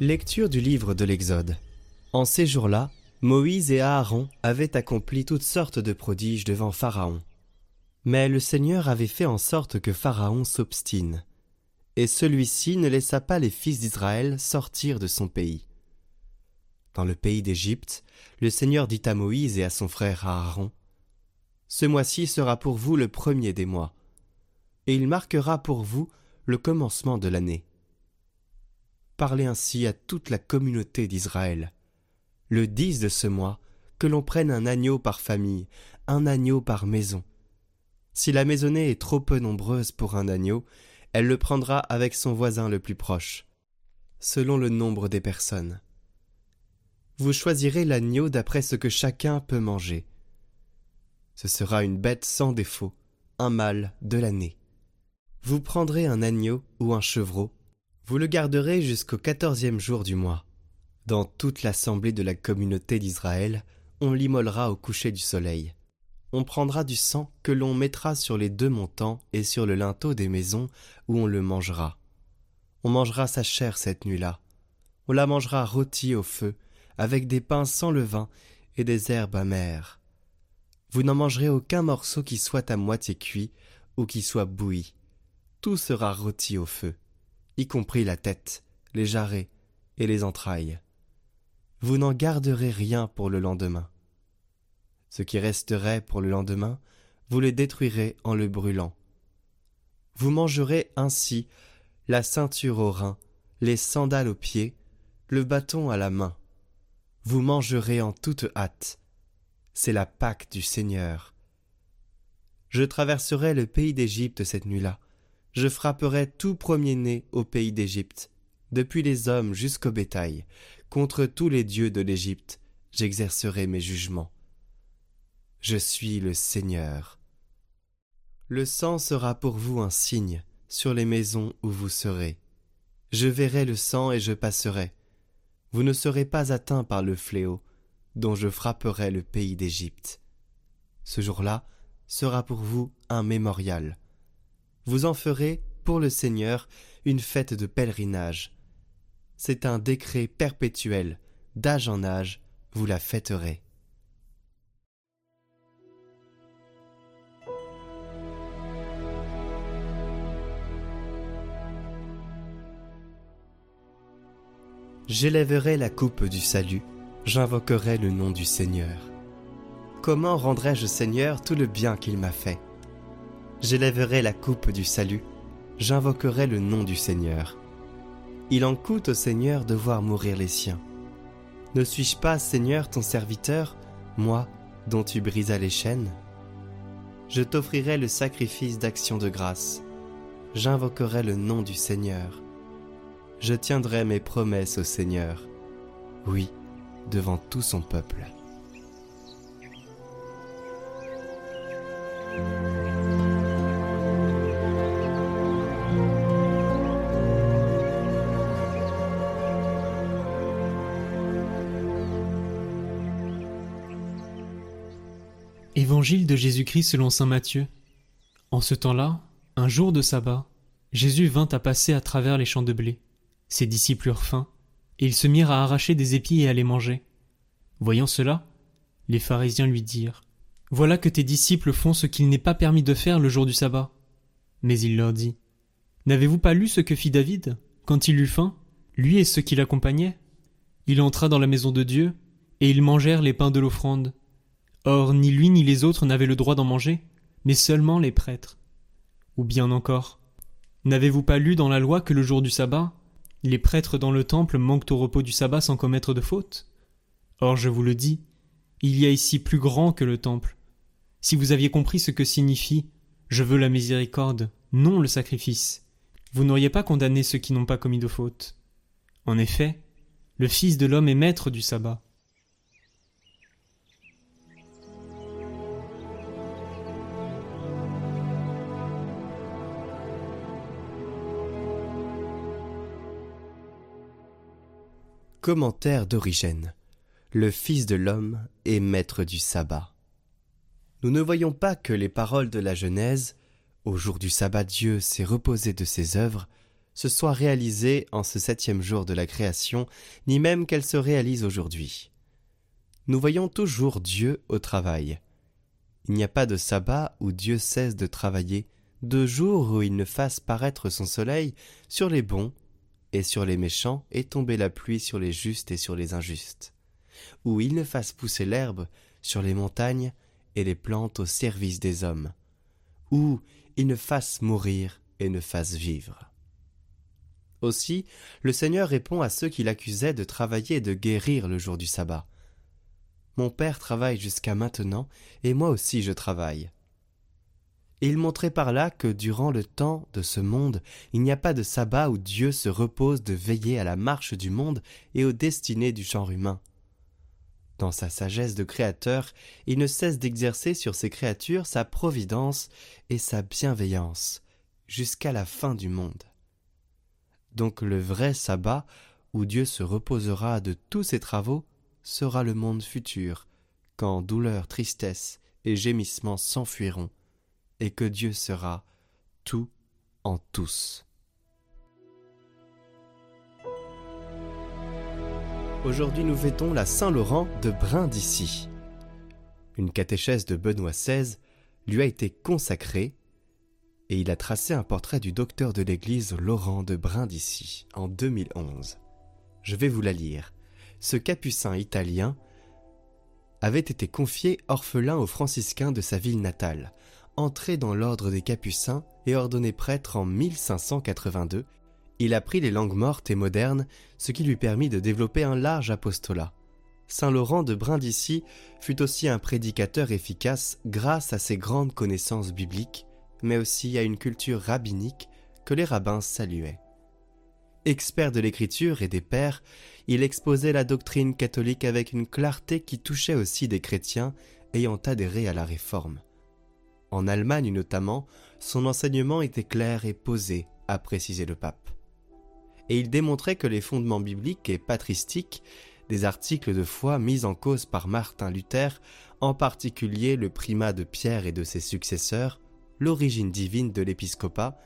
Lecture du livre de l'Exode. En ces jours-là, Moïse et Aaron avaient accompli toutes sortes de prodiges devant Pharaon. Mais le Seigneur avait fait en sorte que Pharaon s'obstine, et celui-ci ne laissa pas les fils d'Israël sortir de son pays. Dans le pays d'Égypte, le Seigneur dit à Moïse et à son frère Aaron, Ce mois-ci sera pour vous le premier des mois, et il marquera pour vous le commencement de l'année parler ainsi à toute la communauté d'Israël. Le dix de ce mois, que l'on prenne un agneau par famille, un agneau par maison. Si la maisonnée est trop peu nombreuse pour un agneau, elle le prendra avec son voisin le plus proche, selon le nombre des personnes. Vous choisirez l'agneau d'après ce que chacun peut manger. Ce sera une bête sans défaut, un mâle de l'année. Vous prendrez un agneau ou un chevreau, vous le garderez jusqu'au quatorzième jour du mois. Dans toute l'assemblée de la communauté d'Israël, on l'immolera au coucher du soleil. On prendra du sang que l'on mettra sur les deux montants et sur le linteau des maisons où on le mangera. On mangera sa chair cette nuit-là. On la mangera rôtie au feu, avec des pains sans levain et des herbes amères. Vous n'en mangerez aucun morceau qui soit à moitié cuit ou qui soit bouilli. Tout sera rôti au feu y compris la tête, les jarrets et les entrailles. Vous n'en garderez rien pour le lendemain. Ce qui resterait pour le lendemain, vous le détruirez en le brûlant. Vous mangerez ainsi la ceinture au rein, les sandales aux pieds, le bâton à la main. Vous mangerez en toute hâte. C'est la Pâque du Seigneur. Je traverserai le pays d'Égypte cette nuit-là je frapperai tout premier-né au pays d'Égypte, depuis les hommes jusqu'au bétail, contre tous les dieux de l'Égypte, j'exercerai mes jugements. Je suis le Seigneur. Le sang sera pour vous un signe sur les maisons où vous serez. Je verrai le sang et je passerai. Vous ne serez pas atteints par le fléau, dont je frapperai le pays d'Égypte. Ce jour-là sera pour vous un mémorial vous en ferez, pour le Seigneur, une fête de pèlerinage. C'est un décret perpétuel, d'âge en âge, vous la fêterez. J'élèverai la coupe du salut, j'invoquerai le nom du Seigneur. Comment rendrai-je Seigneur tout le bien qu'il m'a fait? J'élèverai la coupe du salut, j'invoquerai le nom du Seigneur. Il en coûte au Seigneur de voir mourir les siens. Ne suis-je pas, Seigneur, ton serviteur, moi, dont tu brisas les chaînes? Je t'offrirai le sacrifice d'action de grâce. J'invoquerai le nom du Seigneur. Je tiendrai mes promesses au Seigneur. Oui, devant tout son peuple. Évangile de Jésus-Christ selon saint Matthieu. En ce temps-là, un jour de sabbat, Jésus vint à passer à travers les champs de blé. Ses disciples eurent faim, et ils se mirent à arracher des épis et à les manger. Voyant cela, les pharisiens lui dirent Voilà que tes disciples font ce qu'il n'est pas permis de faire le jour du sabbat. Mais il leur dit N'avez-vous pas lu ce que fit David, quand il eut faim, lui et ceux qui l'accompagnaient Il entra dans la maison de Dieu, et ils mangèrent les pains de l'offrande. Or ni lui ni les autres n'avaient le droit d'en manger, mais seulement les prêtres. Ou bien encore, n'avez-vous pas lu dans la loi que le jour du sabbat, les prêtres dans le temple manquent au repos du sabbat sans commettre de faute? Or je vous le dis, il y a ici plus grand que le temple. Si vous aviez compris ce que signifie je veux la miséricorde, non le sacrifice, vous n'auriez pas condamné ceux qui n'ont pas commis de faute. En effet, le Fils de l'homme est maître du sabbat. Commentaire d'Origène. Le Fils de l'homme est maître du sabbat. Nous ne voyons pas que les paroles de la Genèse, au jour du sabbat Dieu s'est reposé de ses œuvres, se soient réalisées en ce septième jour de la création, ni même qu'elles se réalisent aujourd'hui. Nous voyons toujours Dieu au travail. Il n'y a pas de sabbat où Dieu cesse de travailler, de jour où il ne fasse paraître son soleil sur les bons et sur les méchants et tomber la pluie sur les justes et sur les injustes, où il ne fasse pousser l'herbe sur les montagnes et les plantes au service des hommes, où il ne fasse mourir et ne fasse vivre. Aussi, le Seigneur répond à ceux qui l'accusaient de travailler et de guérir le jour du sabbat. Mon Père travaille jusqu'à maintenant, et moi aussi je travaille. Il montrait par là que durant le temps de ce monde, il n'y a pas de sabbat où Dieu se repose de veiller à la marche du monde et aux destinées du genre humain. Dans sa sagesse de créateur, il ne cesse d'exercer sur ses créatures sa providence et sa bienveillance, jusqu'à la fin du monde. Donc le vrai sabbat, où Dieu se reposera de tous ses travaux, sera le monde futur, quand douleur, tristesse et gémissements s'enfuiront, et que Dieu sera tout en tous. Aujourd'hui nous fêtons la Saint-Laurent de Brindisi. Une catéchèse de Benoît XVI lui a été consacrée et il a tracé un portrait du docteur de l'Église Laurent de Brindisi en 2011. Je vais vous la lire. Ce capucin italien avait été confié orphelin aux franciscains de sa ville natale, entré dans l'ordre des capucins et ordonné prêtre en 1582 il apprit les langues mortes et modernes, ce qui lui permit de développer un large apostolat. Saint Laurent de Brindisi fut aussi un prédicateur efficace grâce à ses grandes connaissances bibliques, mais aussi à une culture rabbinique que les rabbins saluaient. Expert de l'écriture et des pères, il exposait la doctrine catholique avec une clarté qui touchait aussi des chrétiens ayant adhéré à la réforme. En Allemagne notamment, son enseignement était clair et posé, a précisé le pape et il démontrait que les fondements bibliques et patristiques des articles de foi mis en cause par Martin Luther, en particulier le primat de Pierre et de ses successeurs, l'origine divine de l'épiscopat,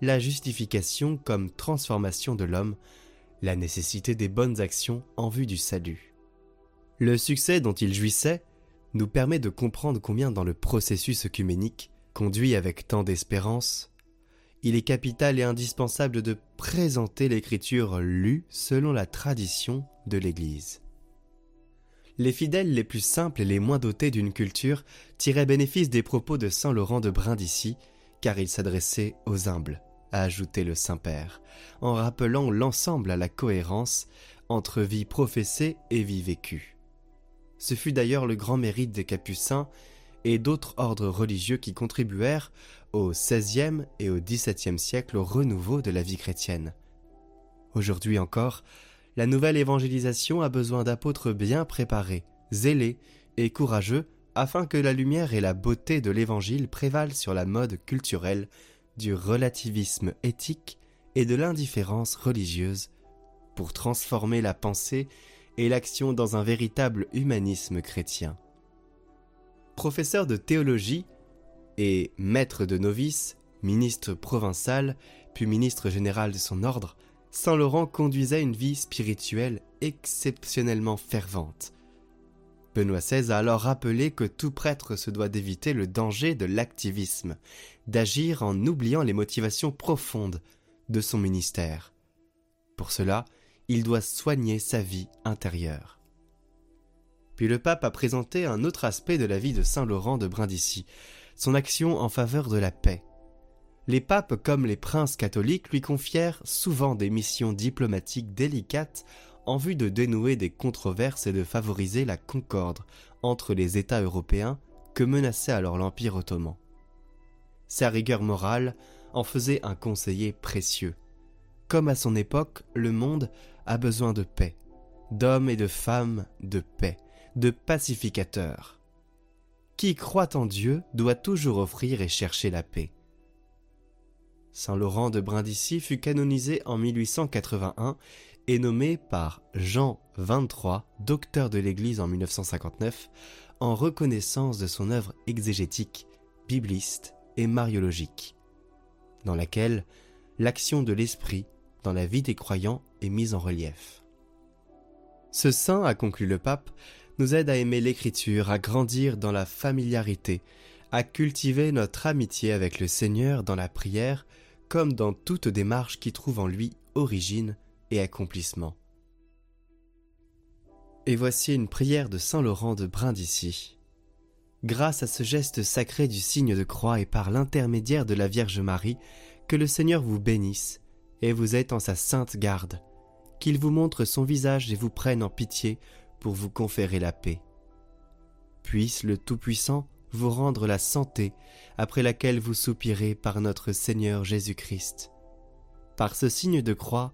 la justification comme transformation de l'homme, la nécessité des bonnes actions en vue du salut. Le succès dont il jouissait nous permet de comprendre combien dans le processus œcuménique, conduit avec tant d'espérance, il est capital et indispensable de présenter l'écriture lue selon la tradition de l'Église. Les fidèles les plus simples et les moins dotés d'une culture tiraient bénéfice des propos de saint Laurent de Brindisi, car il s'adressait aux humbles, a ajouté le Saint-Père, en rappelant l'ensemble à la cohérence entre vie professée et vie vécue. Ce fut d'ailleurs le grand mérite des Capucins et d'autres ordres religieux qui contribuèrent au XVIe et au XVIIe siècle au renouveau de la vie chrétienne. Aujourd'hui encore, la nouvelle évangélisation a besoin d'apôtres bien préparés, zélés et courageux afin que la lumière et la beauté de l'Évangile prévalent sur la mode culturelle du relativisme éthique et de l'indifférence religieuse pour transformer la pensée et l'action dans un véritable humanisme chrétien. Professeur de théologie et maître de novices, ministre provincial, puis ministre général de son ordre, Saint Laurent conduisait une vie spirituelle exceptionnellement fervente. Benoît XVI a alors rappelé que tout prêtre se doit d'éviter le danger de l'activisme, d'agir en oubliant les motivations profondes de son ministère. Pour cela, il doit soigner sa vie intérieure. Puis le pape a présenté un autre aspect de la vie de Saint Laurent de Brindisi, son action en faveur de la paix. Les papes comme les princes catholiques lui confièrent souvent des missions diplomatiques délicates en vue de dénouer des controverses et de favoriser la concorde entre les États européens que menaçait alors l'Empire ottoman. Sa rigueur morale en faisait un conseiller précieux. Comme à son époque, le monde a besoin de paix, d'hommes et de femmes de paix, de pacificateurs. Qui croit en Dieu doit toujours offrir et chercher la paix. Saint Laurent de Brindisi fut canonisé en 1881 est nommé par Jean 23, docteur de l'Église en 1959, en reconnaissance de son œuvre exégétique, bibliste et mariologique, dans laquelle l'action de l'Esprit dans la vie des croyants est mise en relief. Ce saint, a conclu le pape, nous aide à aimer l'écriture, à grandir dans la familiarité, à cultiver notre amitié avec le Seigneur dans la prière, comme dans toute démarche qui trouve en lui origine et accomplissement. Et voici une prière de Saint Laurent de Brindisi. Grâce à ce geste sacré du signe de croix et par l'intermédiaire de la Vierge Marie, que le Seigneur vous bénisse et vous êtes en sa sainte garde, qu'il vous montre son visage et vous prenne en pitié pour vous conférer la paix. Puisse le Tout-Puissant vous rendre la santé après laquelle vous soupirez par notre Seigneur Jésus-Christ. Par ce signe de croix,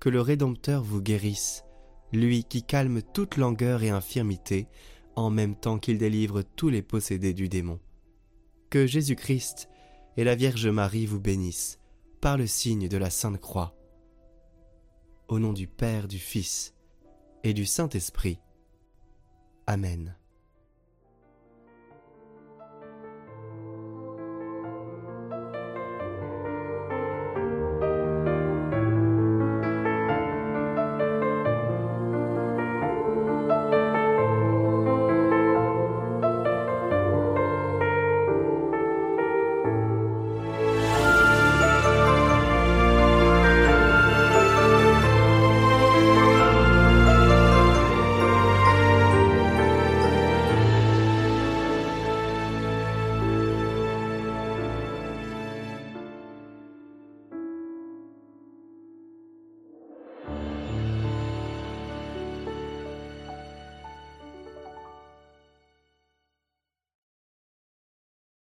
que le Rédempteur vous guérisse, lui qui calme toute langueur et infirmité, en même temps qu'il délivre tous les possédés du démon. Que Jésus-Christ et la Vierge Marie vous bénissent par le signe de la Sainte Croix. Au nom du Père, du Fils et du Saint-Esprit. Amen.